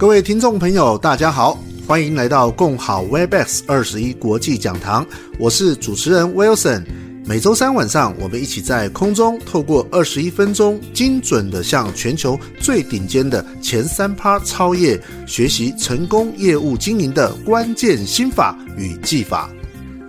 各位听众朋友，大家好，欢迎来到共好 Webex 二十一国际讲堂，我是主持人 Wilson。每周三晚上，我们一起在空中透过二十一分钟，精准的向全球最顶尖的前三趴超业学习成功业务经营的关键心法与技法。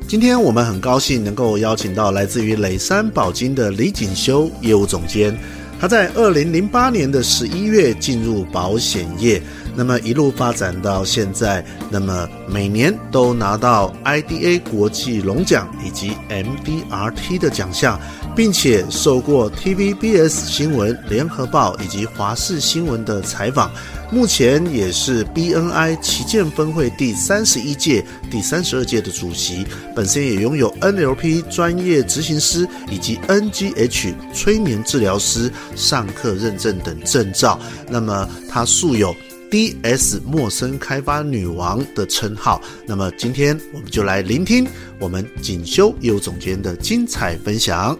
今天我们很高兴能够邀请到来自于磊山保金的李锦修业务总监。他在二零零八年的十一月进入保险业。那么一路发展到现在，那么每年都拿到 IDA 国际龙奖以及 MDRT 的奖项，并且受过 TVBS 新闻、联合报以及华视新闻的采访。目前也是 BNI 旗舰分会第三十一届、第三十二届的主席，本身也拥有 NLP 专业执行师以及 NGH 催眠治疗师上课认证等证照。那么他素有 DS 陌生开发女王的称号，那么今天我们就来聆听我们锦修业务总监的精彩分享。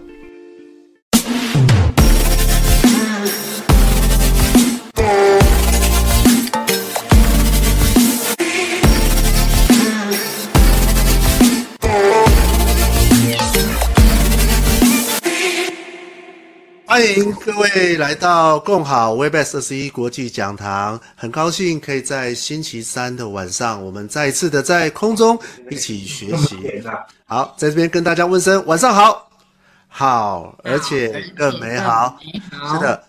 欢迎各位来到共好 Webex 二十一国际讲堂，很高兴可以在星期三的晚上，我们再一次的在空中一起学习。好，在这边跟大家问声晚上好，好，而且更美好。是的，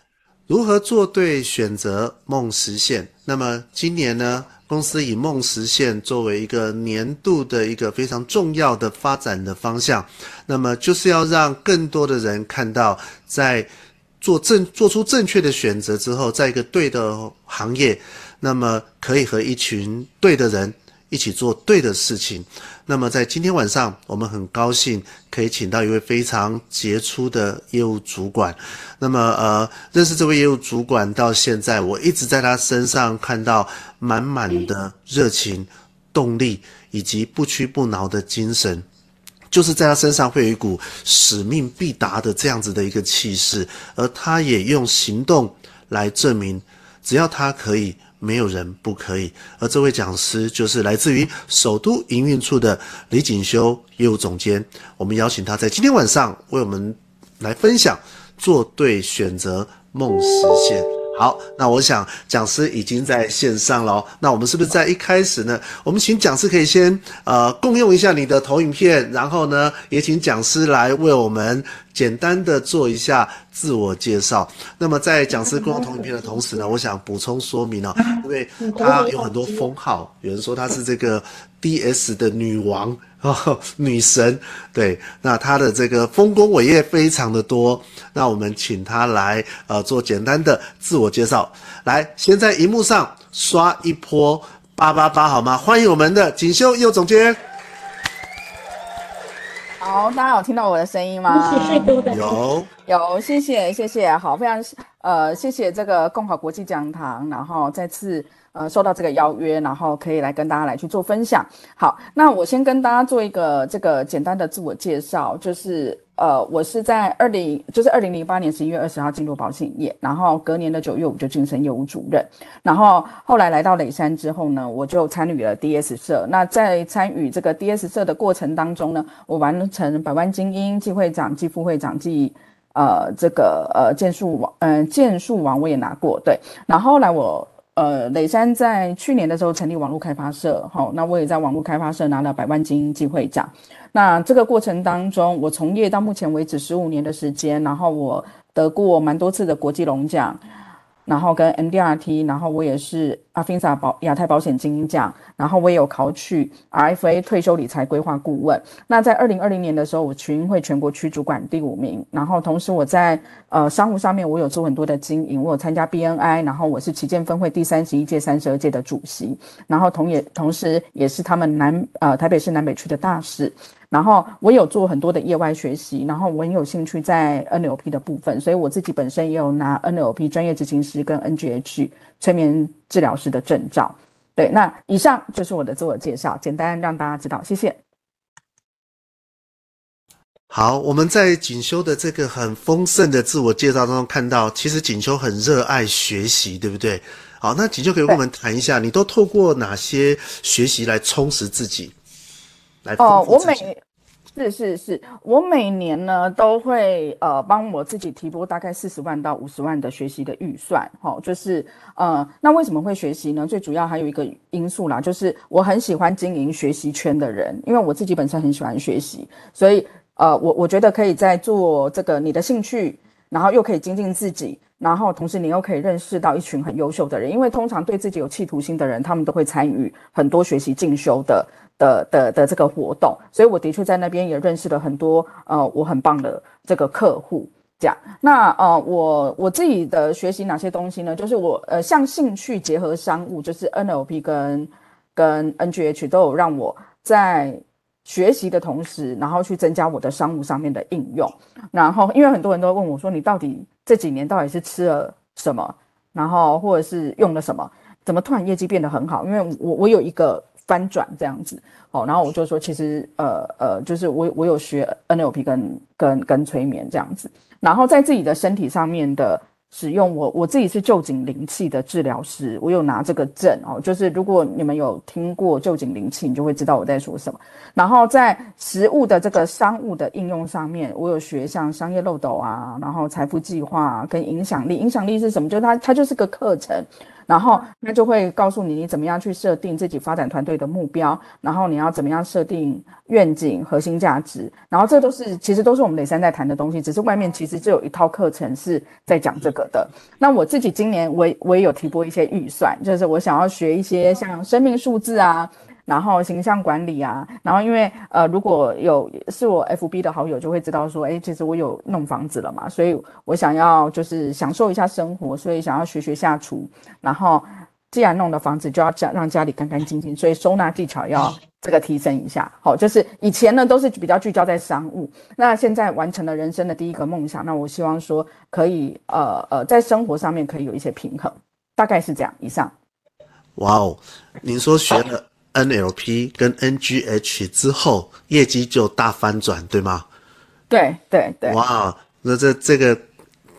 如何做对选择，梦实现？那么今年呢，公司以梦实现作为一个年度的一个非常重要的发展的方向，那么就是要让更多的人看到，在做正做出正确的选择之后，在一个对的行业，那么可以和一群对的人一起做对的事情。那么在今天晚上，我们很高兴可以请到一位非常杰出的业务主管。那么呃，认识这位业务主管到现在，我一直在他身上看到满满的热情、动力以及不屈不挠的精神。就是在他身上会有一股使命必达的这样子的一个气势，而他也用行动来证明，只要他可以，没有人不可以。而这位讲师就是来自于首都营运处的李锦修业务总监，我们邀请他在今天晚上为我们来分享做对选择，梦实现。好，那我想讲师已经在线上了。那我们是不是在一开始呢？我们请讲师可以先呃共用一下你的投影片，然后呢，也请讲师来为我们简单的做一下自我介绍。那么在讲师共用投影片的同时呢，我想补充说明哦，因为他有很多封号，有人说他是这个 DS 的女王。哦，女神，对，那他的这个丰功伟业非常的多，那我们请他来呃做简单的自我介绍，来，先在荧幕上刷一波八八八好吗？欢迎我们的锦绣业务总监。好，大家有听到我的声音吗？有，有，谢谢，谢谢，好，非常呃，谢谢这个共好国际讲堂，然后再次。呃，受到这个邀约，然后可以来跟大家来去做分享。好，那我先跟大家做一个这个简单的自我介绍，就是呃，我是在二零，就是二零零八年十一月二十号进入保险业，然后隔年的九月我就晋升业务主任，然后后来来到磊山之后呢，我就参与了 DS 社。那在参与这个 DS 社的过程当中呢，我完成百万精英季会长、季副会长季呃这个呃件数王，嗯、呃、件数王我也拿过，对，然后来我。呃，磊山在去年的时候成立网络开发社，好，那我也在网络开发社拿了百万精英机会奖。那这个过程当中，我从业到目前为止十五年的时间，然后我得过蛮多次的国际龙奖。然后跟 MDRT，然后我也是阿菲萨保亚太保险精英奖，然后我也有考取 RFA 退休理财规划顾问。那在二零二零年的时候，我群英会全国区主管第五名。然后同时我在呃商务上面，我有做很多的经营，我有参加 BNI，然后我是旗舰分会第三十一届、三十二届的主席。然后同也同时也是他们南呃台北市南北区的大使。然后我有做很多的业外学习，然后我很有兴趣在 NLP 的部分，所以我自己本身也有拿 NLP 专业执行师跟 NGH 催眠治疗师的证照。对，那以上就是我的自我介绍，简单让大家知道，谢谢。好，我们在锦修的这个很丰盛的自我介绍当中看到，其实锦修很热爱学习，对不对？好，那锦绣可以跟我们谈一下，你都透过哪些学习来充实自己？来哦，我每是是是，我每年呢都会呃帮我自己提拨大概四十万到五十万的学习的预算，哈，就是呃，那为什么会学习呢？最主要还有一个因素啦，就是我很喜欢经营学习圈的人，因为我自己本身很喜欢学习，所以呃，我我觉得可以在做这个你的兴趣，然后又可以精进自己，然后同时你又可以认识到一群很优秀的人，因为通常对自己有企图心的人，他们都会参与很多学习进修的。的的的这个活动，所以我的确在那边也认识了很多呃我很棒的这个客户。这样，那呃我我自己的学习哪些东西呢？就是我呃像兴趣结合商务，就是 NLP 跟跟 NGH 都有让我在学习的同时，然后去增加我的商务上面的应用。然后因为很多人都问我说，你到底这几年到底是吃了什么，然后或者是用了什么，怎么突然业绩变得很好？因为我我有一个。翻转这样子，哦，然后我就说，其实，呃呃，就是我我有学 NLP 跟跟跟催眠这样子，然后在自己的身体上面的使用，我我自己是臼井灵气的治疗师，我有拿这个证哦，就是如果你们有听过臼井灵气，你就会知道我在说什么。然后在实物的这个商务的应用上面，我有学像商业漏斗啊，然后财富计划跟影响力，影响力是什么？就它它就是个课程。然后他就会告诉你，你怎么样去设定自己发展团队的目标，然后你要怎么样设定愿景、核心价值，然后这都是其实都是我们磊山在谈的东西，只是外面其实就有一套课程是在讲这个的。那我自己今年我我也有提拨一些预算，就是我想要学一些像生命数字啊。然后形象管理啊，然后因为呃，如果有是我 FB 的好友，就会知道说，哎，其实我有弄房子了嘛，所以我想要就是享受一下生活，所以想要学学下厨。然后既然弄了房子，就要家让家里干干净净，所以收纳技巧要这个提升一下。好，就是以前呢都是比较聚焦在商务，那现在完成了人生的第一个梦想，那我希望说可以呃呃在生活上面可以有一些平衡，大概是这样。以上。哇哦，您说学了。NLP 跟 NGH 之后，业绩就大翻转，对吗？对对对。哇，那这这个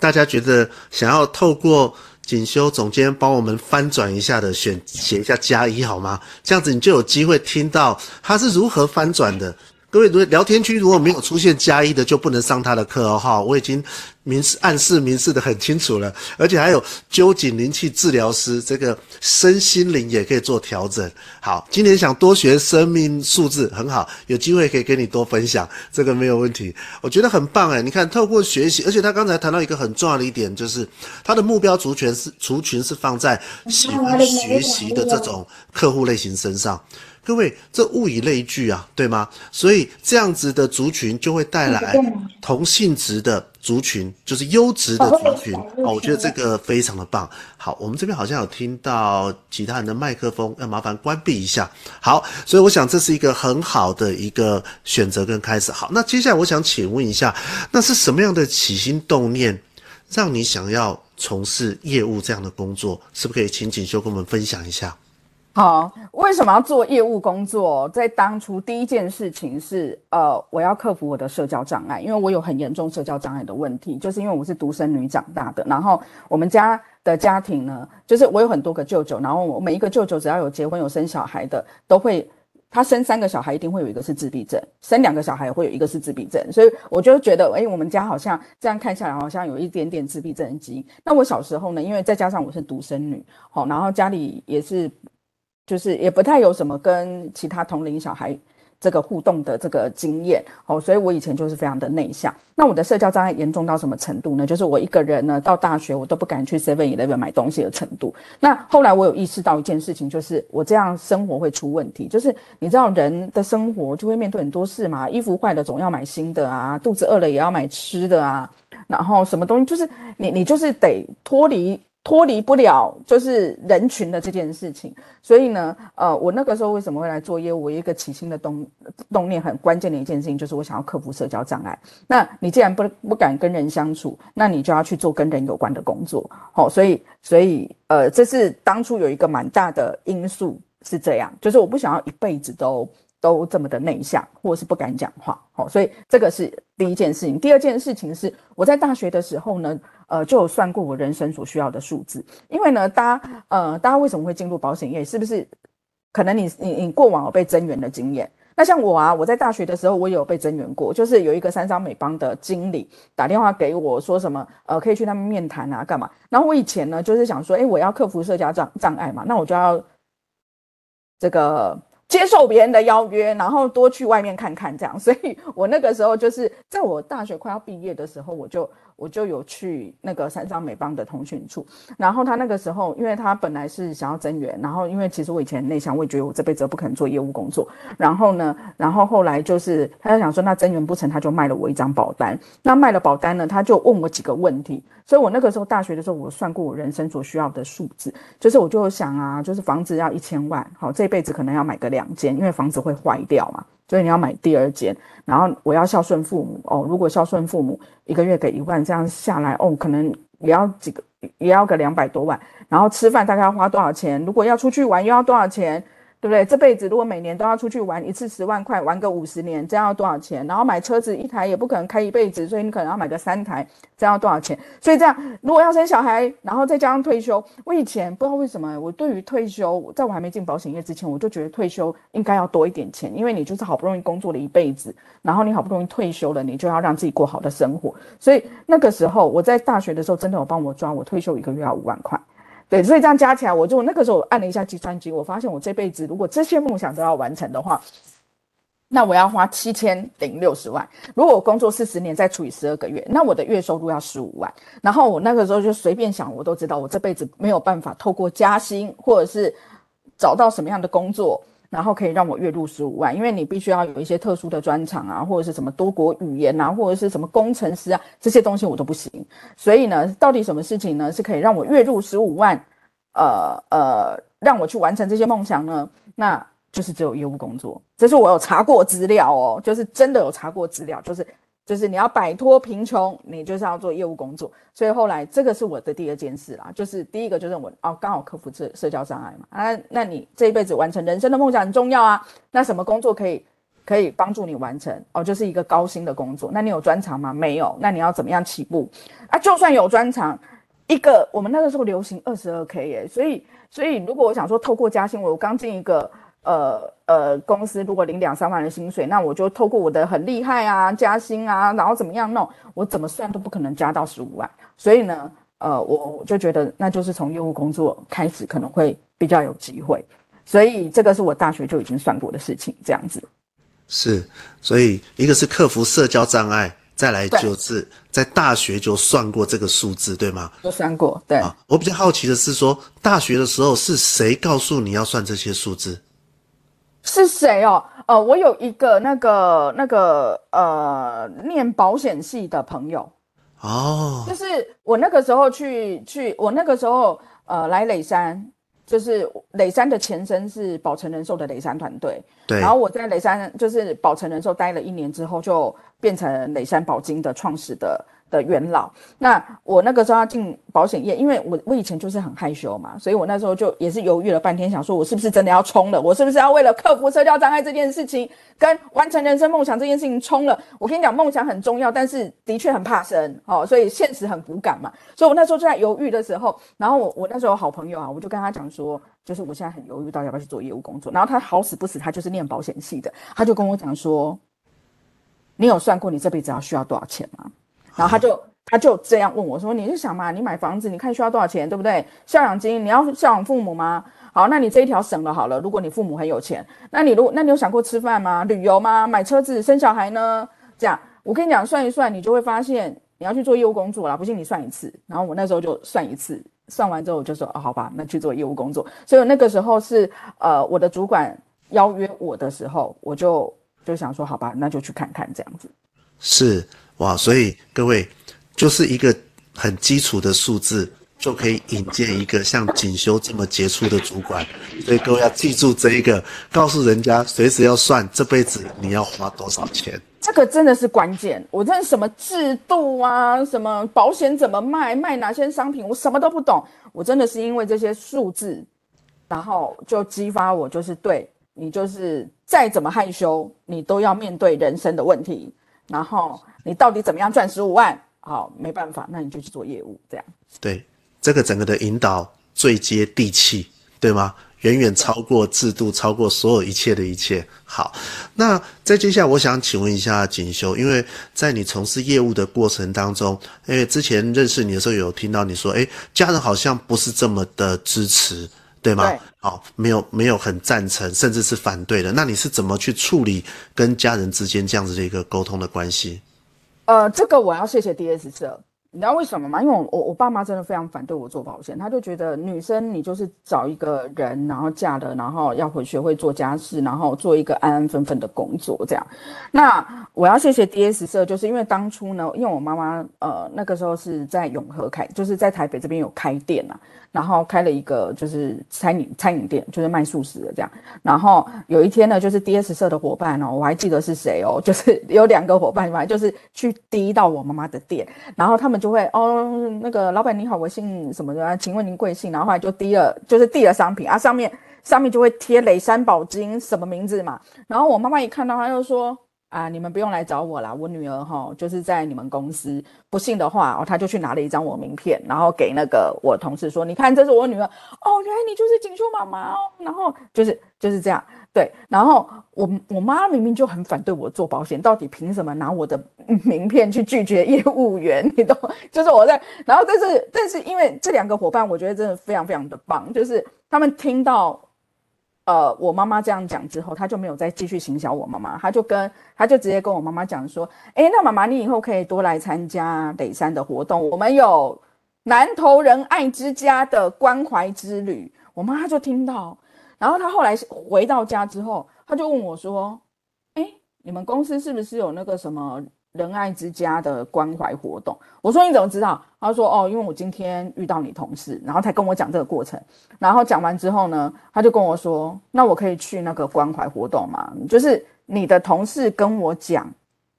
大家觉得想要透过锦修总监帮我们翻转一下的选，选写一下加一好吗？这样子你就有机会听到他是如何翻转的。各位，如果聊天区如果没有出现加一的，就不能上他的课哦。哈，我已经明示暗示明示的很清楚了，而且还有臼井灵气治疗师，这个身心灵也可以做调整。好，今年想多学生命数字很好，有机会可以跟你多分享，这个没有问题。我觉得很棒哎，你看透过学习，而且他刚才谈到一个很重要的一点，就是他的目标族群是族群是放在喜欢学习的这种客户类型身上。各位，这物以类聚啊，对吗？所以这样子的族群就会带来同性质的族群，就是优质的族群哦。我觉得这个非常的棒。好，我们这边好像有听到其他人的麦克风，要麻烦关闭一下。好，所以我想这是一个很好的一个选择跟开始。好，那接下来我想请问一下，那是什么样的起心动念，让你想要从事业务这样的工作？是不是可以请锦绣跟我们分享一下？好，为什么要做业务工作？在当初第一件事情是，呃，我要克服我的社交障碍，因为我有很严重社交障碍的问题，就是因为我是独生女长大的。然后我们家的家庭呢，就是我有很多个舅舅，然后我每一个舅舅只要有结婚有生小孩的，都会他生三个小孩一定会有一个是自闭症，生两个小孩会有一个是自闭症，所以我就觉得，诶，我们家好像这样看下来，好像有一点点自闭症的基因。那我小时候呢，因为再加上我是独生女，好，然后家里也是。就是也不太有什么跟其他同龄小孩这个互动的这个经验哦，所以我以前就是非常的内向。那我的社交障碍严重到什么程度呢？就是我一个人呢到大学我都不敢去 Seven Eleven 买东西的程度。那后来我有意识到一件事情，就是我这样生活会出问题。就是你知道人的生活就会面对很多事嘛，衣服坏了总要买新的啊，肚子饿了也要买吃的啊，然后什么东西就是你你就是得脱离。脱离不了就是人群的这件事情，所以呢，呃，我那个时候为什么会来做业务？我一个起心的动动念很关键的一件事情，就是我想要克服社交障碍。那你既然不不敢跟人相处，那你就要去做跟人有关的工作。好，所以所以呃，这是当初有一个蛮大的因素是这样，就是我不想要一辈子都都这么的内向，或是不敢讲话。好，所以这个是第一件事情。第二件事情是我在大学的时候呢，呃，就有算过我人生所需要的数字。因为呢，大家呃，大家为什么会进入保险业？是不是可能你你你过往有被增员的经验？那像我啊，我在大学的时候，我有被增员过，就是有一个三商美邦的经理打电话给我说什么，呃，可以去他们面谈啊，干嘛？然后我以前呢，就是想说，诶，我要克服社交障障碍嘛，那我就要这个接受别人的邀约，然后多去外面看看这样。所以我那个时候就是在我大学快要毕业的时候，我就。我就有去那个三商美邦的通讯处，然后他那个时候，因为他本来是想要增员，然后因为其实我以前内向，我也觉得我这辈子都不可能做业务工作，然后呢，然后后来就是他就想说，那增员不成，他就卖了我一张保单。那卖了保单呢，他就问我几个问题，所以我那个时候大学的时候，我算过我人生所需要的数字，就是我就想啊，就是房子要一千万，好，这辈子可能要买个两间，因为房子会坏掉嘛。所以你要买第二间，然后我要孝顺父母哦。如果孝顺父母一个月给一万，这样下来哦，可能也要几个，也要个两百多万。然后吃饭大概要花多少钱？如果要出去玩又要多少钱？对不对？这辈子如果每年都要出去玩一次十万块，玩个五十年，这样要多少钱？然后买车子一台也不可能开一辈子，所以你可能要买个三台，这样要多少钱？所以这样如果要生小孩，然后再加上退休，我以前不知道为什么，我对于退休，在我还没进保险业之前，我就觉得退休应该要多一点钱，因为你就是好不容易工作了一辈子，然后你好不容易退休了，你就要让自己过好的生活。所以那个时候我在大学的时候，真的有帮我抓，我退休一个月要五万块。对，所以这样加起来，我就那个时候按了一下计算机，我发现我这辈子如果这些梦想都要完成的话，那我要花七千零六十万。如果我工作四十年，再除以十二个月，那我的月收入要十五万。然后我那个时候就随便想，我都知道我这辈子没有办法透过加薪或者是找到什么样的工作，然后可以让我月入十五万，因为你必须要有一些特殊的专长啊，或者是什么多国语言啊，或者是什么工程师啊，这些东西我都不行。所以呢，到底什么事情呢是可以让我月入十五万？呃呃，让我去完成这些梦想呢？那就是只有业务工作。这是我有查过资料哦，就是真的有查过资料，就是就是你要摆脱贫穷，你就是要做业务工作。所以后来这个是我的第二件事啦，就是第一个就是我哦，刚好克服这社交障碍嘛啊，那你这一辈子完成人生的梦想很重要啊。那什么工作可以可以帮助你完成？哦，就是一个高薪的工作。那你有专长吗？没有。那你要怎么样起步啊？就算有专长。一个，我们那个时候流行二十二 K 耶，所以所以如果我想说透过加薪，我刚进一个呃呃公司，如果领两三万的薪水，那我就透过我的很厉害啊加薪啊，然后怎么样弄，我怎么算都不可能加到十五万，所以呢，呃，我就觉得那就是从业务工作开始可能会比较有机会，所以这个是我大学就已经算过的事情，这样子。是，所以一个是克服社交障碍。再来就是在大学就算过这个数字，对吗？都算过，对。啊，我比较好奇的是说，大学的时候是谁告诉你要算这些数字？是谁哦？呃，我有一个那个那个呃，念保险系的朋友。哦。就是我那个时候去去，我那个时候呃来磊山。就是磊山的前身是保诚人寿的磊山团队，对。然后我在磊山就是保诚人寿待了一年之后，就变成磊山保金的创始的。的元老，那我那个时候要进保险业，因为我我以前就是很害羞嘛，所以我那时候就也是犹豫了半天，想说我是不是真的要冲了？我是不是要为了克服社交障碍这件事情，跟完成人生梦想这件事情冲了？我跟你讲，梦想很重要，但是的确很怕生，哦，所以现实很骨感嘛。所以我那时候就在犹豫的时候，然后我我那时候好朋友啊，我就跟他讲说，就是我现在很犹豫，到底要不要去做业务工作。然后他好死不死，他就是念保险系的，他就跟我讲说，你有算过你这辈子要需要多少钱吗？然后他就他就这样问我说：“你是想嘛？你买房子，你看需要多少钱，对不对？孝养金，你要孝养父母吗？好，那你这一条省了好了。如果你父母很有钱，那你如果那你有想过吃饭吗？旅游吗？买车子、生小孩呢？这样，我跟你讲，算一算，你就会发现你要去做业务工作了。不信你算一次。然后我那时候就算一次，算完之后我就说：哦，好吧，那去做业务工作。所以那个时候是呃，我的主管邀约我的时候，我就就想说：好吧，那就去看看这样子。是。哇，所以各位就是一个很基础的数字，就可以引荐一个像锦修这么杰出的主管。所以各位要记住这一个，告诉人家随时要算这辈子你要花多少钱。这个真的是关键。我真的什么制度啊，什么保险怎么卖，卖哪些商品，我什么都不懂。我真的是因为这些数字，然后就激发我，就是对你就是再怎么害羞，你都要面对人生的问题。然后你到底怎么样赚十五万？好，没办法，那你就去做业务，这样。对，这个整个的引导最接地气，对吗？远远超过制度，超过所有一切的一切。好，那在接下来，我想请问一下锦绣，因为在你从事业务的过程当中，因为之前认识你的时候，有听到你说，诶，家人好像不是这么的支持，对吗？对。好，没有没有很赞成，甚至是反对的。那你是怎么去处理跟家人之间这样子的一个沟通的关系？呃，这个我要谢谢 DS 社。你知道为什么吗？因为我我我爸妈真的非常反对我做保险，他就觉得女生你就是找一个人，然后嫁了，然后要回学会做家事，然后做一个安安分分的工作这样。那我要谢谢 DS 社，就是因为当初呢，因为我妈妈呃那个时候是在永和开，就是在台北这边有开店呐。然后开了一个就是餐饮餐饮店，就是卖素食的这样。然后有一天呢，就是 DS 社的伙伴哦，我还记得是谁哦，就是有两个伙伴嘛，就是去滴到我妈妈的店，然后他们就会哦，那个老板你好，我姓什么的，啊请问您贵姓？然后后来就滴了，就是递了商品啊，上面上面就会贴雷山宝金什么名字嘛。然后我妈妈一看到，她就说。啊，你们不用来找我啦，我女儿哈就是在你们公司。不信的话，哦，他就去拿了一张我名片，然后给那个我同事说：“你看，这是我女儿哦，原来你就是锦绣妈妈哦。”然后就是就是这样，对。然后我我妈明明就很反对我做保险，到底凭什么拿我的名片去拒绝业务员？你懂？就是我在，然后但是但是因为这两个伙伴，我觉得真的非常非常的棒，就是他们听到。呃，我妈妈这样讲之后，他就没有再继续行销我妈妈，他就跟他就直接跟我妈妈讲说，诶，那妈妈你以后可以多来参加北山的活动，我们有南投仁爱之家的关怀之旅。我妈就听到，然后她后来回到家之后，她就问我说，诶，你们公司是不是有那个什么？仁爱之家的关怀活动，我说你怎么知道？他说哦，因为我今天遇到你同事，然后才跟我讲这个过程。然后讲完之后呢，他就跟我说，那我可以去那个关怀活动吗？就是你的同事跟我讲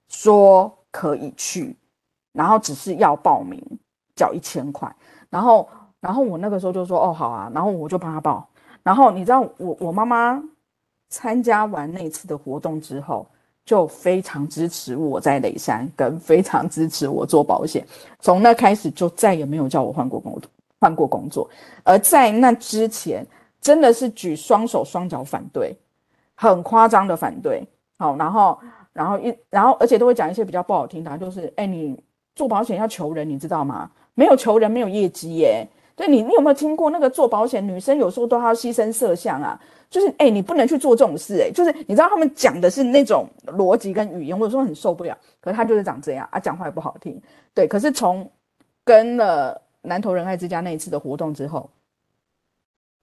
说可以去，然后只是要报名，缴一千块。然后，然后我那个时候就说哦好啊，然后我就帮他报。然后你知道我我妈妈参加完那次的活动之后。就非常支持我在雷山，跟非常支持我做保险。从那开始就再也没有叫我换过工，换过工作。而在那之前，真的是举双手双脚反对，很夸张的反对。好，然后，然后一，然后而且都会讲一些比较不好听的，就是，哎，你做保险要求人，你知道吗？没有求人，没有业绩耶。对你，你有没有听过那个做保险女生有时候都要牺牲色相啊？就是哎、你不能去做这种事哎、就是你知道他们讲的是那种逻辑跟语言，我有时候很受不了。可是他就是长这样啊，讲话也不好听。对，可是从跟了南投仁爱之家那一次的活动之后，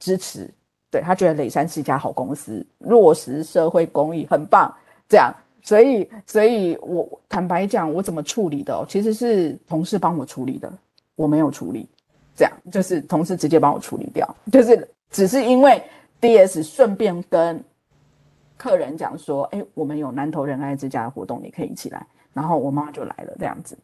支持，对，他觉得磊山是一家好公司，落实社会公益很棒。这样，所以，所以我坦白讲，我怎么处理的，其实是同事帮我处理的，我没有处理。这样，就是同事直接帮我处理掉，就是只是因为。DS 顺便跟客人讲说：“哎，我们有南投仁爱之家的活动，你可以一起来。”然后我妈妈就来了，这样子，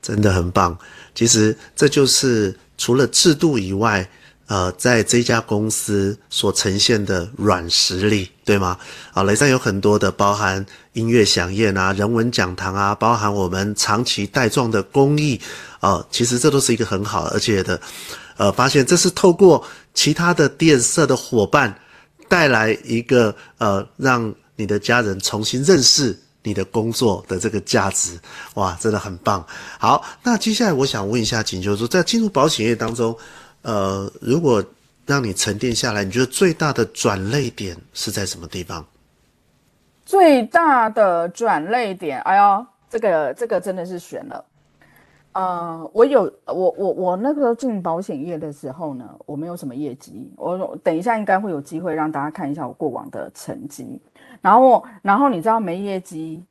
真的很棒。其实这就是除了制度以外，呃，在这家公司所呈现的软实力，对吗？啊，雷山有很多的，包含音乐饗宴啊、人文讲堂啊，包含我们长期带状的公益啊，其实这都是一个很好，而且的。呃，发现这是透过其他的电社的伙伴带来一个呃，让你的家人重新认识你的工作的这个价值，哇，真的很棒。好，那接下来我想问一下锦秋，说在进入保险业当中，呃，如果让你沉淀下来，你觉得最大的转捩点是在什么地方？最大的转捩点，哎呦，这个这个真的是悬了。呃，我有我我我那个进保险业的时候呢，我没有什么业绩。我等一下应该会有机会让大家看一下我过往的成绩。然后，然后你知道没业绩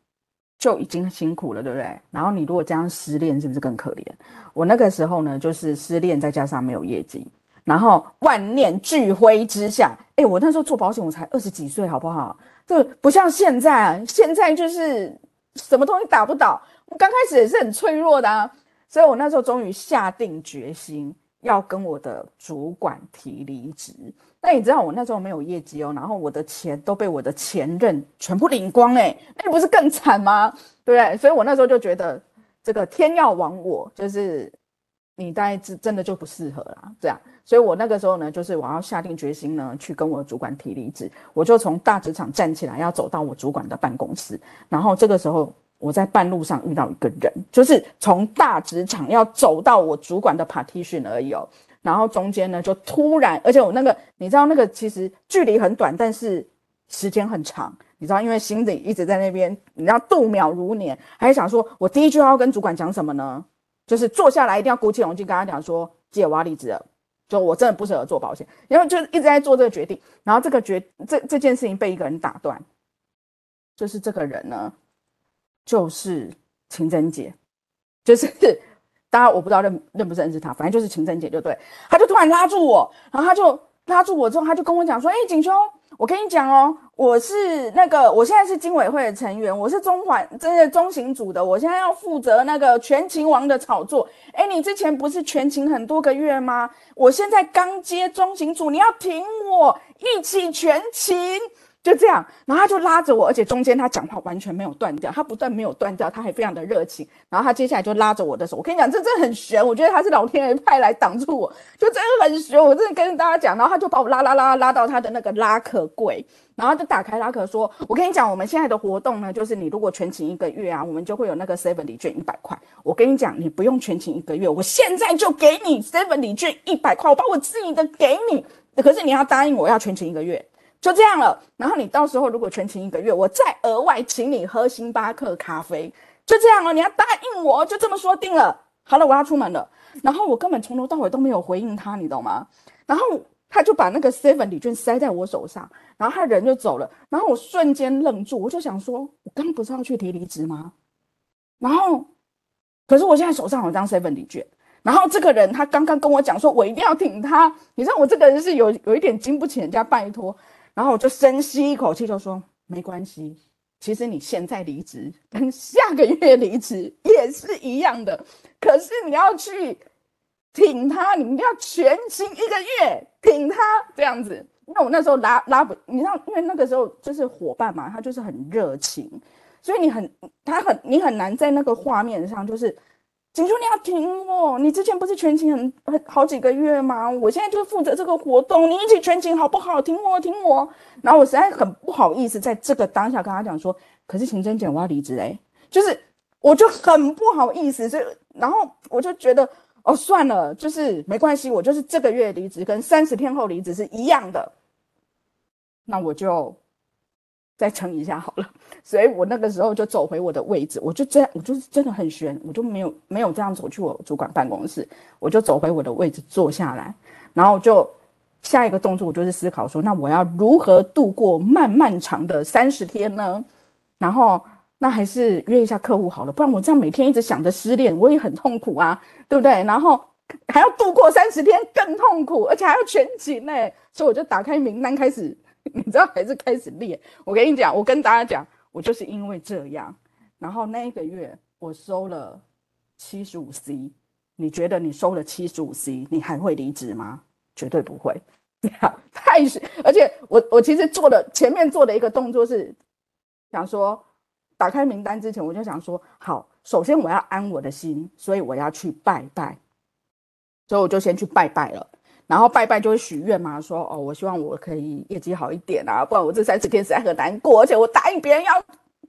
就已经辛苦了，对不对？然后你如果这样失恋，是不是更可怜？我那个时候呢，就是失恋再加上没有业绩，然后万念俱灰之下，哎，我那时候做保险我才二十几岁，好不好？就不像现在啊，现在就是什么东西打不倒。我刚开始也是很脆弱的啊。所以我那时候终于下定决心要跟我的主管提离职。那你知道我那时候没有业绩哦，然后我的钱都被我的前任全部领光哎，那你不是更惨吗？对不对？所以我那时候就觉得这个天要亡我，就是你大概真的就不适合啦这样。所以我那个时候呢，就是我要下定决心呢，去跟我主管提离职。我就从大职场站起来，要走到我主管的办公室。然后这个时候我在半路上遇到一个人，就是从大职场要走到我主管的 partition 而已哦。然后中间呢，就突然，而且我那个，你知道那个其实距离很短，但是时间很长。你知道，因为心里一直在那边，你知道度秒如年，还想说，我第一句话要跟主管讲什么呢？就是坐下来一定要鼓起勇气跟他讲说，姐，我要离职了，就我真的不适合做保险，因为就一直在做这个决定。然后这个决这这件事情被一个人打断，就是这个人呢，就是秦真姐，就是。当然我不知道认认不认识他，反正就是秦真姐就对，他就突然拉住我，然后他就拉住我之后，他就跟我讲说：“哎、景兄，我跟你讲哦，我是那个，我现在是经委会的成员，我是中环这个中型组的，我现在要负责那个全勤王的炒作。哎，你之前不是全勤很多个月吗？我现在刚接中型组，你要挺我，一起全勤。”就这样，然后他就拉着我，而且中间他讲话完全没有断掉，他不但没有断掉，他还非常的热情。然后他接下来就拉着我的手，我跟你讲，这真的很悬，我觉得他是老天爷派来挡住我，就真的很悬。我真的跟大家讲，然后他就把我拉拉拉拉到他的那个拉客柜，然后就打开拉客说：“我跟你讲，我们现在的活动呢，就是你如果全勤一个月啊，我们就会有那个 seven 礼券一百块。我跟你讲，你不用全勤一个月，我现在就给你 seven 礼券一百块，我把我自己的给你，可是你要答应我要全勤一个月。”就这样了，然后你到时候如果全勤一个月，我再额外请你喝星巴克咖啡，就这样了。你要答应我，就这么说定了。好了，我要出门了。然后我根本从头到尾都没有回应他，你懂吗？然后他就把那个 seven 礼券塞在我手上，然后他人就走了。然后我瞬间愣住，我就想说，我刚不是要去提离职吗？然后，可是我现在手上有张 seven 礼券。然后这个人他刚刚跟我讲说，我一定要挺他。你知道我这个人是有有一点经不起人家拜托。然后我就深吸一口气，就说没关系。其实你现在离职跟下个月离职也是一样的，可是你要去挺他，你们要全勤一个月挺他这样子。那我那时候拉拉不，你知道，因为那个时候就是伙伴嘛，他就是很热情，所以你很他很你很难在那个画面上就是。景兄，你要挺我！你之前不是全勤很很好几个月吗？我现在就负责这个活动，你一起全勤好不好？挺我，挺我！然后我实在很不好意思，在这个当下跟他讲说，可是秦真姐，我要离职哎，就是我就很不好意思，所以然后我就觉得哦，算了，就是没关系，我就是这个月离职，跟三十天后离职是一样的，那我就。再撑一下好了，所以我那个时候就走回我的位置，我就这样，我就是真的很悬，我就没有没有这样走去我主管办公室，我就走回我的位置坐下来，然后就下一个动作，我就是思考说，那我要如何度过漫漫长的三十天呢？然后那还是约一下客户好了，不然我这样每天一直想着失恋，我也很痛苦啊，对不对？然后还要度过三十天更痛苦，而且还要全勤呢，所以我就打开名单开始。你知道还是开始练？我跟你讲，我跟大家讲，我就是因为这样，然后那一个月我收了七十五 C。你觉得你收了七十五 C，你还会离职吗？绝对不会。太是，而且我我其实做的前面做的一个动作是想说，打开名单之前我就想说，好，首先我要安我的心，所以我要去拜拜，所以我就先去拜拜了。然后拜拜就会许愿嘛，说哦，我希望我可以业绩好一点啊，不然我这三十天实在很难过，而且我答应别人要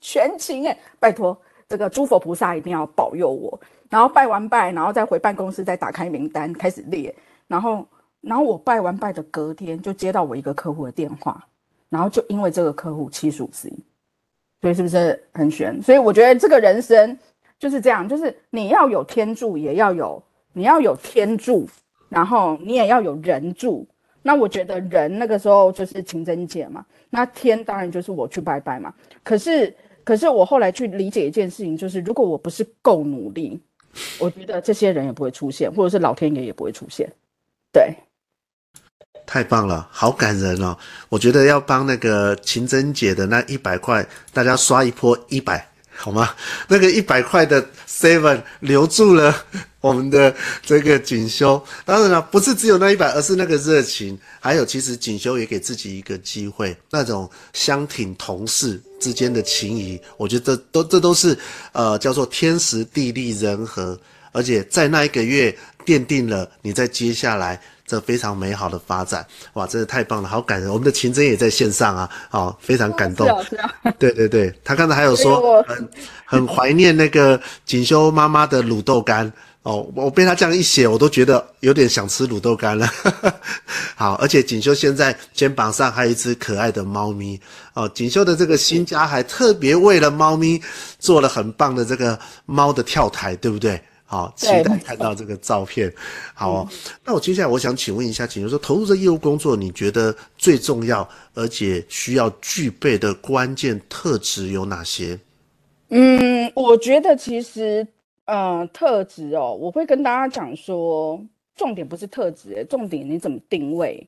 全勤哎，拜托这个诸佛菩萨一定要保佑我。然后拜完拜，然后再回办公室再打开名单开始列，然后然后我拜完拜的隔天就接到我一个客户的电话，然后就因为这个客户七十五 C，，所以是不是很玄？所以我觉得这个人生就是这样，就是你要有天助，也要有你要有天助。然后你也要有人住，那我觉得人那个时候就是情真姐嘛，那天当然就是我去拜拜嘛。可是，可是我后来去理解一件事情，就是如果我不是够努力，我觉得这些人也不会出现，或者是老天爷也不会出现。对，太棒了，好感人哦！我觉得要帮那个情真姐的那一百块，大家刷一波一百。好吗？那个一百块的 seven 留住了 我们的这个锦绣。当然了，不是只有那一百，而是那个热情，还有其实锦绣也给自己一个机会，那种相挺同事之间的情谊，我觉得都这都是呃叫做天时地利人和，而且在那一个月奠定了你在接下来。这非常美好的发展，哇，真的太棒了，好感人。我们的秦真也在线上啊，哦，非常感动。是啊，是啊。对对对，他刚才还有说很很怀念那个锦绣妈妈的卤豆干哦，我被他这样一写，我都觉得有点想吃卤豆干了。好，而且锦绣现在肩膀上还有一只可爱的猫咪哦，锦绣的这个新家还特别为了猫咪做了很棒的这个猫的跳台，对不对？好，期待看到这个照片。好、哦，那我接下来我想请问一下，请问说投入这业务工作，你觉得最重要而且需要具备的关键特质有哪些？嗯，我觉得其实，呃，特质哦，我会跟大家讲说，重点不是特质，重点你怎么定位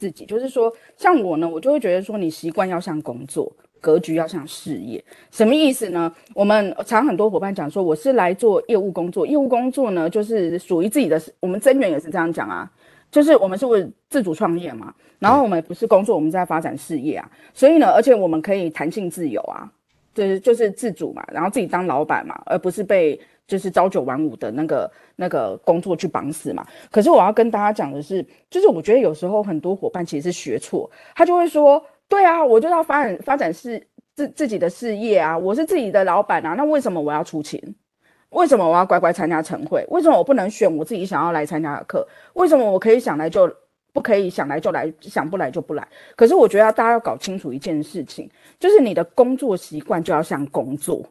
自己。就是说，像我呢，我就会觉得说，你习惯要像工作。格局要像事业，什么意思呢？我们常很多伙伴讲说，我是来做业务工作，业务工作呢，就是属于自己的。我们增员也是这样讲啊，就是我们是为自主创业嘛，然后我们不是工作，我们在发展事业啊。所以呢，而且我们可以弹性自由啊，就是就是自主嘛，然后自己当老板嘛，而不是被就是朝九晚五的那个那个工作去绑死嘛。可是我要跟大家讲的是，就是我觉得有时候很多伙伴其实是学错，他就会说。对啊，我就要发展发展事自自己的事业啊，我是自己的老板啊，那为什么我要出勤？为什么我要乖乖参加晨会？为什么我不能选我自己想要来参加的课？为什么我可以想来就不可以想来就来，想不来就不来？可是我觉得大家要搞清楚一件事情，就是你的工作习惯就要像工作，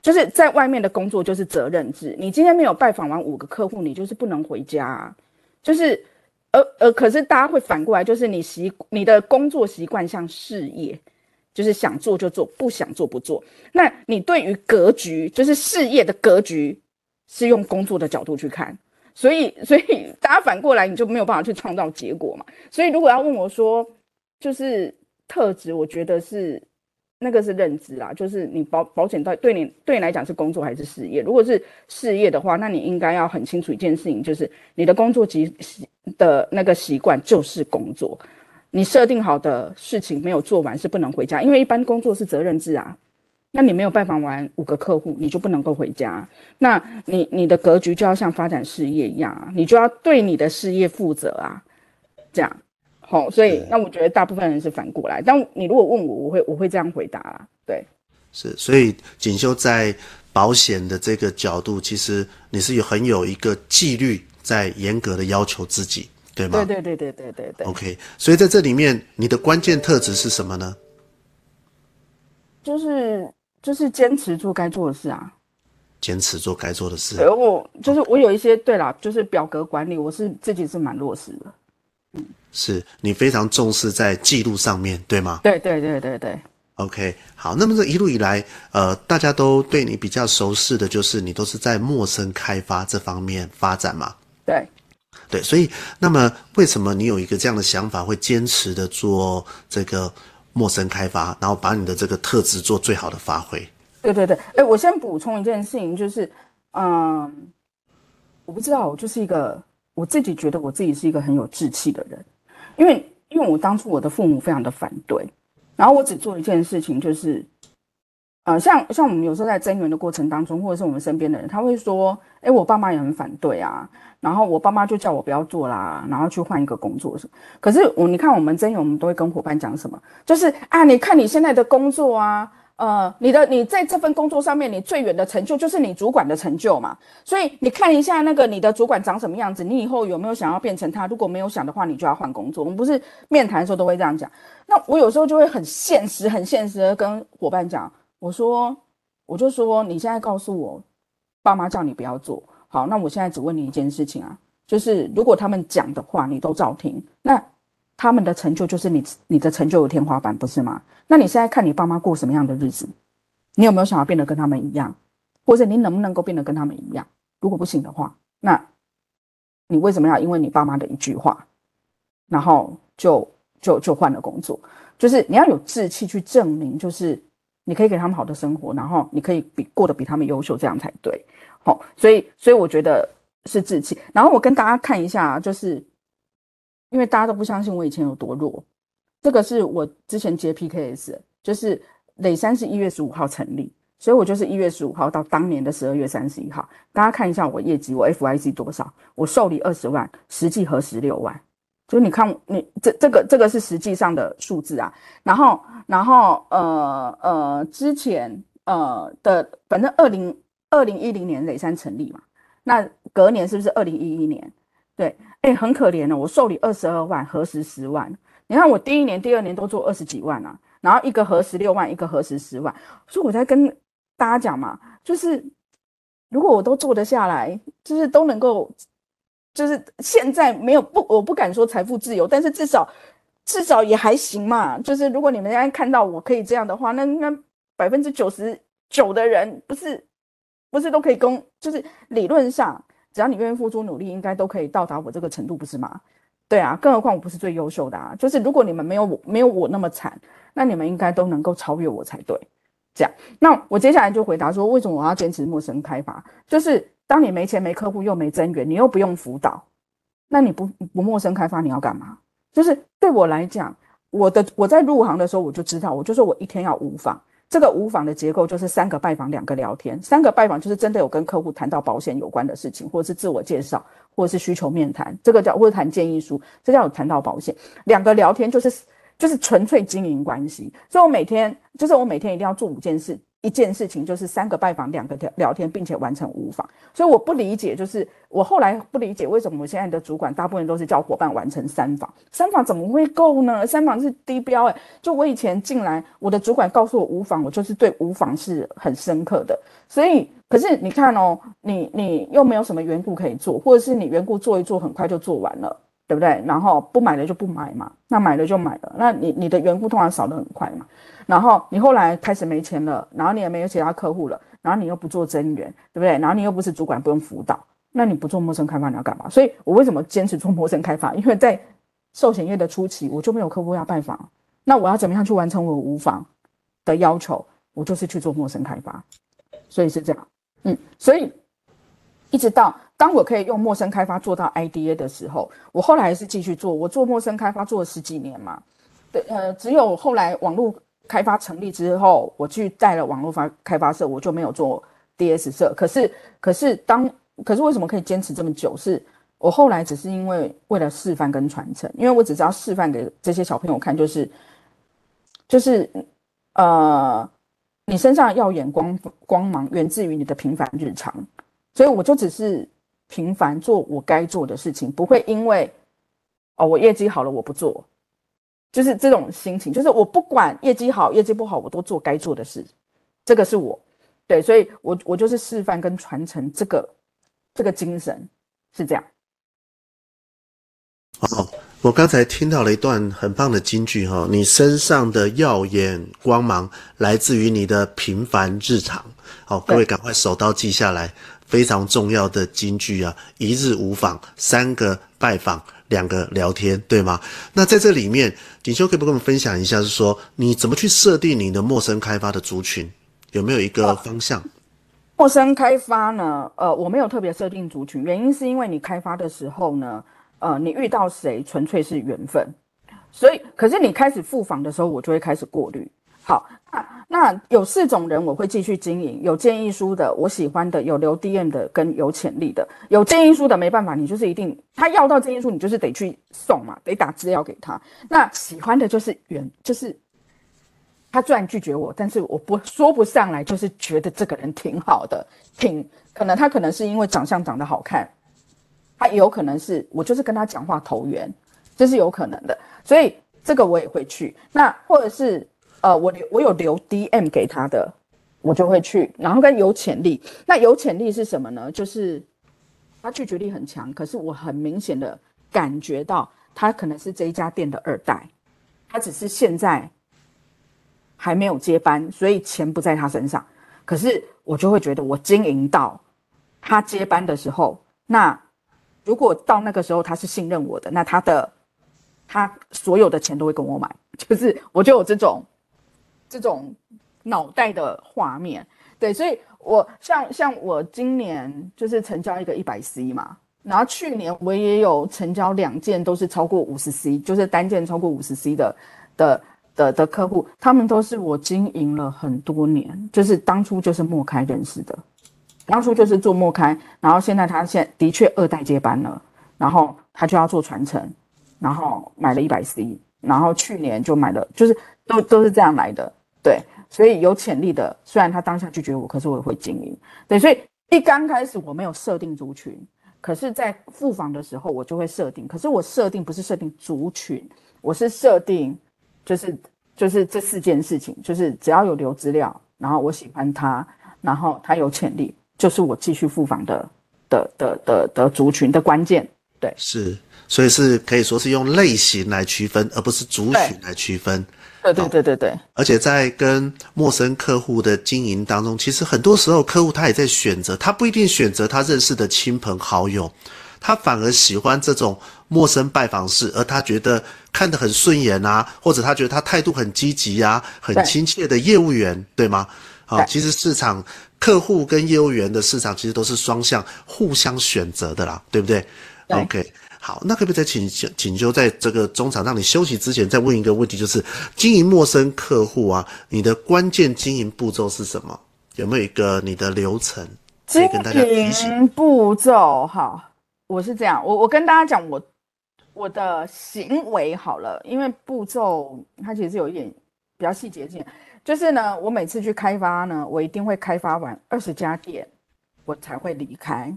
就是在外面的工作就是责任制，你今天没有拜访完五个客户，你就是不能回家，就是。而而可是大家会反过来，就是你习你的工作习惯像事业，就是想做就做，不想做不做。那你对于格局，就是事业的格局，是用工作的角度去看，所以所以大家反过来，你就没有办法去创造结果嘛。所以如果要问我说，就是特质，我觉得是。那个是认知啦，就是你保保险到对你对你来讲是工作还是事业？如果是事业的话，那你应该要很清楚一件事情，就是你的工作习的那个习惯就是工作，你设定好的事情没有做完是不能回家，因为一般工作是责任制啊。那你没有拜访完五个客户，你就不能够回家。那你你的格局就要像发展事业一样啊，你就要对你的事业负责啊，这样。好，所以那我觉得大部分人是反过来，但你如果问我，我会我会这样回答啦。对，是，所以锦绣在保险的这个角度，其实你是有很有一个纪律，在严格的要求自己，对吗？对对对对对对对。OK，所以在这里面，你的关键特质是什么呢？就是就是坚持做该做的事啊，坚持做该做的事。对，我就是我有一些对啦，就是表格管理，我是自己是蛮落实的。嗯，是你非常重视在记录上面，对吗？对对对对对。OK，好，那么这一路以来，呃，大家都对你比较熟悉的就是你都是在陌生开发这方面发展嘛？对，对，所以那么为什么你有一个这样的想法，会坚持的做这个陌生开发，然后把你的这个特质做最好的发挥？对对对，哎，我先补充一件事情，就是，嗯，我不知道，我就是一个。我自己觉得我自己是一个很有志气的人，因为因为我当初我的父母非常的反对，然后我只做一件事情，就是，呃，像像我们有时候在增援的过程当中，或者是我们身边的人，他会说，哎，我爸妈也很反对啊，然后我爸妈就叫我不要做啦，然后去换一个工作什么。可是我你看我们增援，我们都会跟伙伴讲什么，就是啊，你看你现在的工作啊。呃，你的你在这份工作上面，你最远的成就就是你主管的成就嘛。所以你看一下那个你的主管长什么样子，你以后有没有想要变成他？如果没有想的话，你就要换工作。我们不是面谈的时候都会这样讲。那我有时候就会很现实、很现实的跟伙伴讲，我说，我就说，你现在告诉我，爸妈叫你不要做，好，那我现在只问你一件事情啊，就是如果他们讲的话你都照听，那。他们的成就就是你，你的成就有天花板，不是吗？那你现在看你爸妈过什么样的日子，你有没有想要变得跟他们一样，或者你能不能够变得跟他们一样？如果不行的话，那你为什么要因为你爸妈的一句话，然后就就就换了工作？就是你要有志气去证明，就是你可以给他们好的生活，然后你可以比过得比他们优秀，这样才对。好、所以所以我觉得是志气。然后我跟大家看一下，就是因为大家都不相信我以前有多弱，这个是我之前接 PKS，就是磊山是一月十五号成立，所以我就是一月十五号到当年的十二月三十一号。大家看一下我业绩，我 FYC 多少？我受理二十万，实际核十六万。就你看，你这这个这个是实际上的数字啊。然后然后呃呃之前呃的反正二零。二零一零年磊山成立嘛，那隔年是不是二零一一年？对，哎，很可怜的，我受理二十二万，核实十万。你看我第一年、第二年都做二十几万啊，然后一个核十六万，一个核实十万。所以我在跟大家讲嘛，就是如果我都做得下来，就是都能够，就是现在没有不，我不敢说财富自由，但是至少至少也还行嘛。就是如果你们现在看到我可以这样的话，那那百分之九十九的人不是。不是都可以攻，就是理论上，只要你愿意付出努力，应该都可以到达我这个程度，不是吗？对啊，更何况我不是最优秀的啊。就是如果你们没有我，没有我那么惨，那你们应该都能够超越我才对。这样，那我接下来就回答说，为什么我要坚持陌生开发？就是当你没钱、没客户、又没增员，你又不用辅导，那你不不陌生开发，你要干嘛？就是对我来讲，我的我在入行的时候我就知道，我就说我一天要五访。这个无访的结构就是三个拜访，两个聊天。三个拜访就是真的有跟客户谈到保险有关的事情，或者是自我介绍，或者是需求面谈，这个叫或者谈建议书，这叫有谈到保险。两个聊天就是就是纯粹经营关系。所以我每天就是我每天一定要做五件事。一件事情就是三个拜访，两个聊聊天，并且完成无访。所以我不理解，就是我后来不理解为什么我现在的主管大部分都是叫伙伴完成三访，三访怎么会够呢？三访是低标诶。就我以前进来，我的主管告诉我无访，我就是对无访是很深刻的。所以，可是你看哦，你你又没有什么缘故可以做，或者是你缘故做一做，很快就做完了。对不对？然后不买了就不买嘛，那买了就买了，那你你的缘故通常少得很快嘛。然后你后来开始没钱了，然后你也没有其他客户了，然后你又不做增员，对不对？然后你又不是主管，不用辅导，那你不做陌生开发你要干嘛？所以我为什么坚持做陌生开发？因为在寿险业的初期，我就没有客户要拜访，那我要怎么样去完成我无访的要求？我就是去做陌生开发，所以是这样，嗯，所以。一直到当我可以用陌生开发做到 IDA 的时候，我后来还是继续做。我做陌生开发做了十几年嘛，对，呃，只有后来网络开发成立之后，我去带了网络发开发社，我就没有做 DS 社。可是，可是当，可是为什么可以坚持这么久？是我后来只是因为为了示范跟传承，因为我只知道示范给这些小朋友看，就是，就是，呃，你身上耀眼光光芒源自于你的平凡日常。所以我就只是平凡做我该做的事情，不会因为哦我业绩好了我不做，就是这种心情，就是我不管业绩好业绩不好，我都做该做的事，这个是我，对，所以我我就是示范跟传承这个这个精神是这样。哦，我刚才听到了一段很棒的金句哈，你身上的耀眼光芒来自于你的平凡日常。好，各位赶快手刀记下来。非常重要的金句啊！一日无访，三个拜访，两个聊天，对吗？那在这里面，锦绣可以不跟我们分享一下，是说你怎么去设定你的陌生开发的族群，有没有一个方向？陌生开发呢？呃，我没有特别设定族群，原因是因为你开发的时候呢，呃，你遇到谁纯粹是缘分，所以，可是你开始复访的时候，我就会开始过滤。好，那有四种人我会继续经营，有建议书的，我喜欢的，有留 DM 的，跟有潜力的。有建议书的没办法，你就是一定他要到建议书，你就是得去送嘛，得打资料给他。那喜欢的就是缘，就是他虽然拒绝我，但是我不说不上来，就是觉得这个人挺好的，挺可能他可能是因为长相长得好看，他有可能是我就是跟他讲话投缘，这是有可能的，所以这个我也会去。那或者是。呃，我留我有留 DM 给他的，我就会去。然后跟有潜力，那有潜力是什么呢？就是他拒绝力很强，可是我很明显的感觉到他可能是这一家店的二代，他只是现在还没有接班，所以钱不在他身上。可是我就会觉得，我经营到他接班的时候，那如果到那个时候他是信任我的，那他的他所有的钱都会跟我买，就是我就有这种。这种脑袋的画面。对，所以我像像我今年就是成交一个一百 C 嘛，然后去年我也有成交两件，都是超过五十 C，就是单件超过五十 C 的的的的客户，他们都是我经营了很多年，就是当初就是莫开认识的，当初就是做莫开，然后现在他现的确二代接班了，然后他就要做传承，然后买了一百 C，然后去年就买了，就是都都是这样来的，对。所以有潜力的，虽然他当下拒绝我，可是我也会经营。对，所以一刚开始我没有设定族群，可是，在复访的时候我就会设定。可是我设定不是设定族群，我是设定就是就是这四件事情，就是只要有留资料，然后我喜欢他，然后他有潜力，就是我继续复访的的的的的族群的关键。对，是，所以是可以说是用类型来区分，而不是族群来区分。对对对对对，而且在跟陌生客户的经营当中，其实很多时候客户他也在选择，他不一定选择他认识的亲朋好友，他反而喜欢这种陌生拜访式，而他觉得看得很顺眼啊，或者他觉得他态度很积极啊，很亲切的业务员，对，对吗？啊，其实市场客户跟业务员的市场其实都是双向互相选择的啦，对不对，对？OK。好，那可不可以再请请请求在这个中场让你休息之前再问一个问题，就是经营陌生客户啊，你的关键经营步骤是什么？有没有一个你的流程可以跟大家提醒？步骤，哈，我是这样，我我跟大家讲我我的行为好了，因为步骤它其实是有一点比较细节性，就是呢，我每次去开发呢，我一定会开发完二十家店，我才会离开，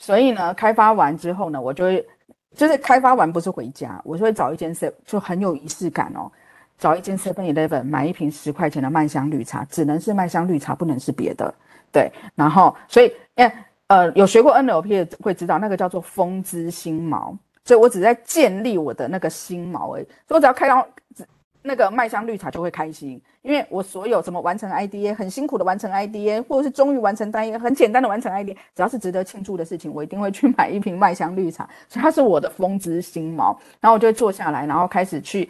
所以呢，开发完之后呢，我就会，就是开发完不是回家，我就会找一间 s 就很有仪式感哦，找一间 seven eleven 买一瓶十块钱的麦香绿茶，只能是麦香绿茶，不能是别的，对。然后，所以，诶呃，有学过 NLP 的会知道，那个叫做风之心锚，所以我只在建立我的那个心锚而已，所以我只要开到。那个麦香绿茶就会开心，因为我所有怎么完成 IDA，很辛苦的完成 IDA，或者是终于完成单一个很简单的完成 IDA，只要是值得庆祝的事情，我一定会去买一瓶麦香绿茶，所以它是我的风之心锚。然后我就会坐下来，然后开始去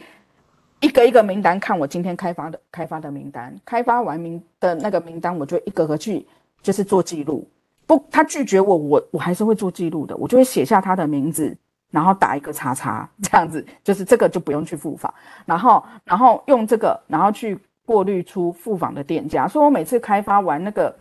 一个一个名单看我今天开发的开发的名单，开发完名的那个名单，我就一个个去就是做记录。不，他拒绝我，我我还是会做记录的，我就会写下他的名字。然后打一个叉叉，这样子就是这个就不用去复访，然后然后用这个，然后去过滤出复访的店家。所以我每次开发完那个，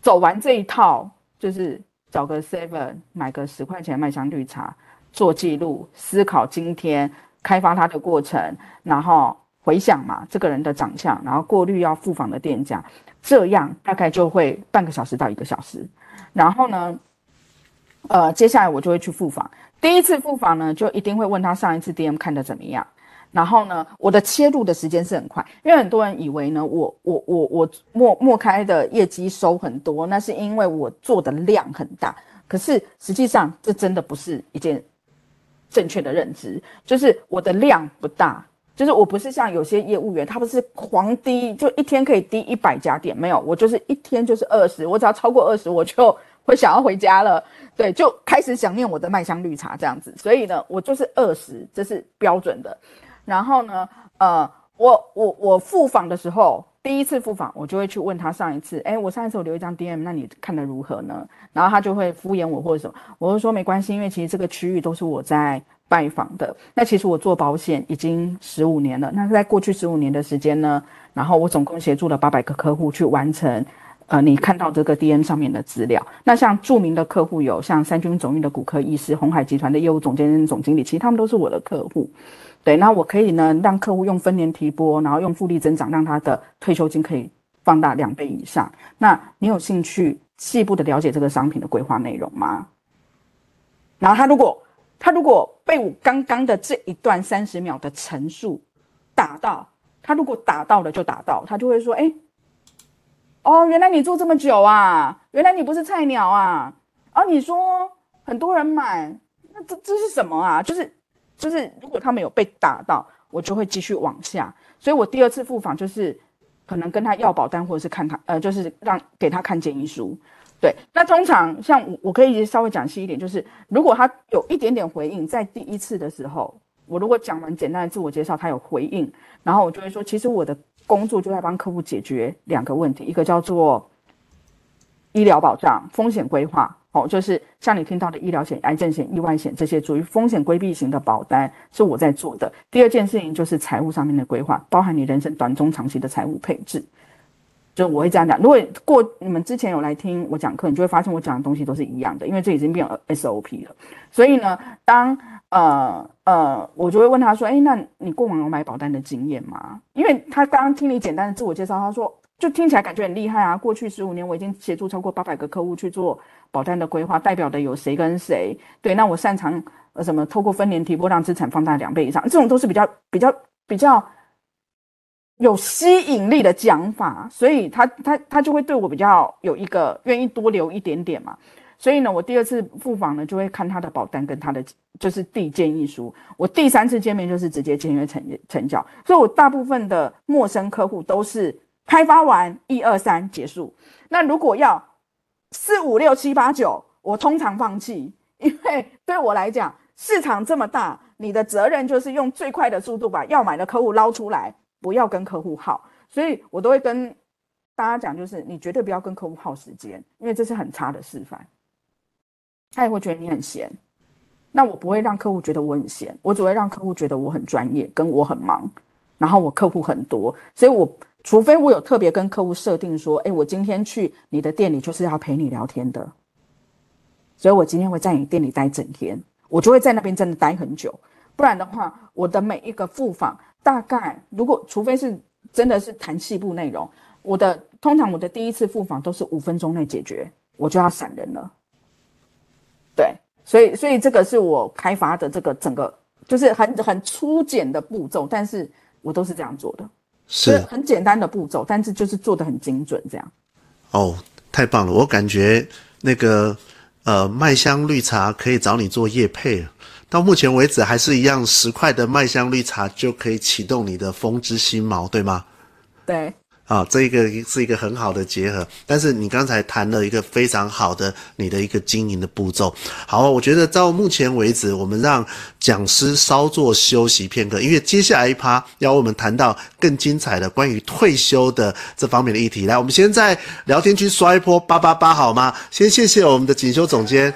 走完这一套，就是找个 seven 买个十块钱麦香绿茶，做记录，思考今天开发它的过程，然后回想嘛这个人的长相，然后过滤要复访的店家，这样大概就会半个小时到一个小时。然后呢，呃，接下来我就会去复访。第一次复访呢，就一定会问他上一次 DM 看得怎么样。然后呢，我的切入的时间是很快，因为很多人以为呢，我我我我陌陌开的业绩收很多，那是因为我做的量很大。可是实际上，这真的不是一件正确的认知。就是我的量不大，就是我不是像有些业务员，他不是狂滴，就一天可以滴一百家店，没有，我就是一天就是二十，我只要超过二十，我就。会想要回家了，对，就开始想念我的麦香绿茶这样子，所以呢，我就是二十，这是标准的。然后呢，呃，我我我复访的时候，第一次复访，我就会去问他上一次，哎，我上一次我留一张 DM，那你看得如何呢？然后他就会敷衍我或者什么，我就说没关系，因为其实这个区域都是我在拜访的。那其实我做保险已经十五年了，那在过去十五年的时间呢，然后我总共协助了八百个客户去完成。呃，你看到这个 DM 上面的资料，那像著名的客户有像三军总医的骨科医师、鸿海集团的业务总监、总经理，其实他们都是我的客户。对，那我可以呢让客户用分年提拨，然后用复利增长，让他的退休金可以放大两倍以上。那你有兴趣细部的了解这个商品的规划内容吗？然后他如果他如果被我刚刚的这一段三十秒的陈述打到，他如果打到了就打到，他就会说，哎。哦，原来你做这么久啊！原来你不是菜鸟啊！啊，你说很多人买，那这这是什么啊？就是就是，如果他没有被打到，我就会继续往下。所以我第二次复访就是可能跟他要保单，或者是看他呃，就是让给他看建议书。对，那通常像我，我可以稍微讲细一点，就是如果他有一点点回应，在第一次的时候，我如果讲完简单的自我介绍，他有回应，然后我就会说，其实我的工作就在帮客户解决两个问题，一个叫做医疗保障、风险规划，哦，就是像你听到的医疗险、癌症险、意外险这些属于风险规避型的保单，是我在做的。第二件事情就是财务上面的规划，包含你人生短中长期的财务配置。就我会这样讲，如果过你们之前有来听我讲课，你就会发现我讲的东西都是一样的，因为这已经变 SOP 了。所以呢，当呃呃，我就会问他说：“诶，那你过往有买保单的经验吗？”因为他刚刚听你简单的自我介绍，他说就听起来感觉很厉害啊。过去十五年我已经协助超过八百个客户去做保单的规划，代表的有谁跟谁？对，那我擅长呃什么？透过分年提拨让资产放大两倍以上，这种都是比较比较比较。有吸引力的讲法，所以他他他就会对我比较有一个愿意多留一点点嘛。所以呢，我第二次复访呢，就会看他的保单跟他的就是递建议书。我第三次见面就是直接签约成成交。所以我大部分的陌生客户都是开发完一二三结束。那如果要四五六七八九，我通常放弃，因为对我来讲，市场这么大，你的责任就是用最快的速度把要买的客户捞出来。不要跟客户耗，所以我都会跟大家讲，就是你绝对不要跟客户耗时间，因为这是很差的示范。他也会觉得你很闲，那我不会让客户觉得我很闲，我只会让客户觉得我很专业，跟我很忙，然后我客户很多，所以我除非我有特别跟客户设定说，诶，我今天去你的店里就是要陪你聊天的，所以我今天会在你店里待整天，我就会在那边真的待很久，不然的话，我的每一个复访。大概如果除非是真的是谈细部内容，我的通常我的第一次复访都是五分钟内解决，我就要闪人了。对，所以所以这个是我开发的这个整个就是很很粗简的步骤，但是我都是这样做的，是很简单的步骤，但是就是做的很精准这样。哦，太棒了！我感觉那个呃麦香绿茶可以找你做叶配了。到目前为止，还是一样十块的麦香绿茶就可以启动你的风之心锚，对吗？对。啊，这一个是一个很好的结合。但是你刚才谈了一个非常好的你的一个经营的步骤。好，我觉得到目前为止，我们让讲师稍作休息片刻，因为接下来一趴要我们谈到更精彩的关于退休的这方面的议题。来，我们先在聊天区刷一波八八八好吗？先谢谢我们的锦绣总监。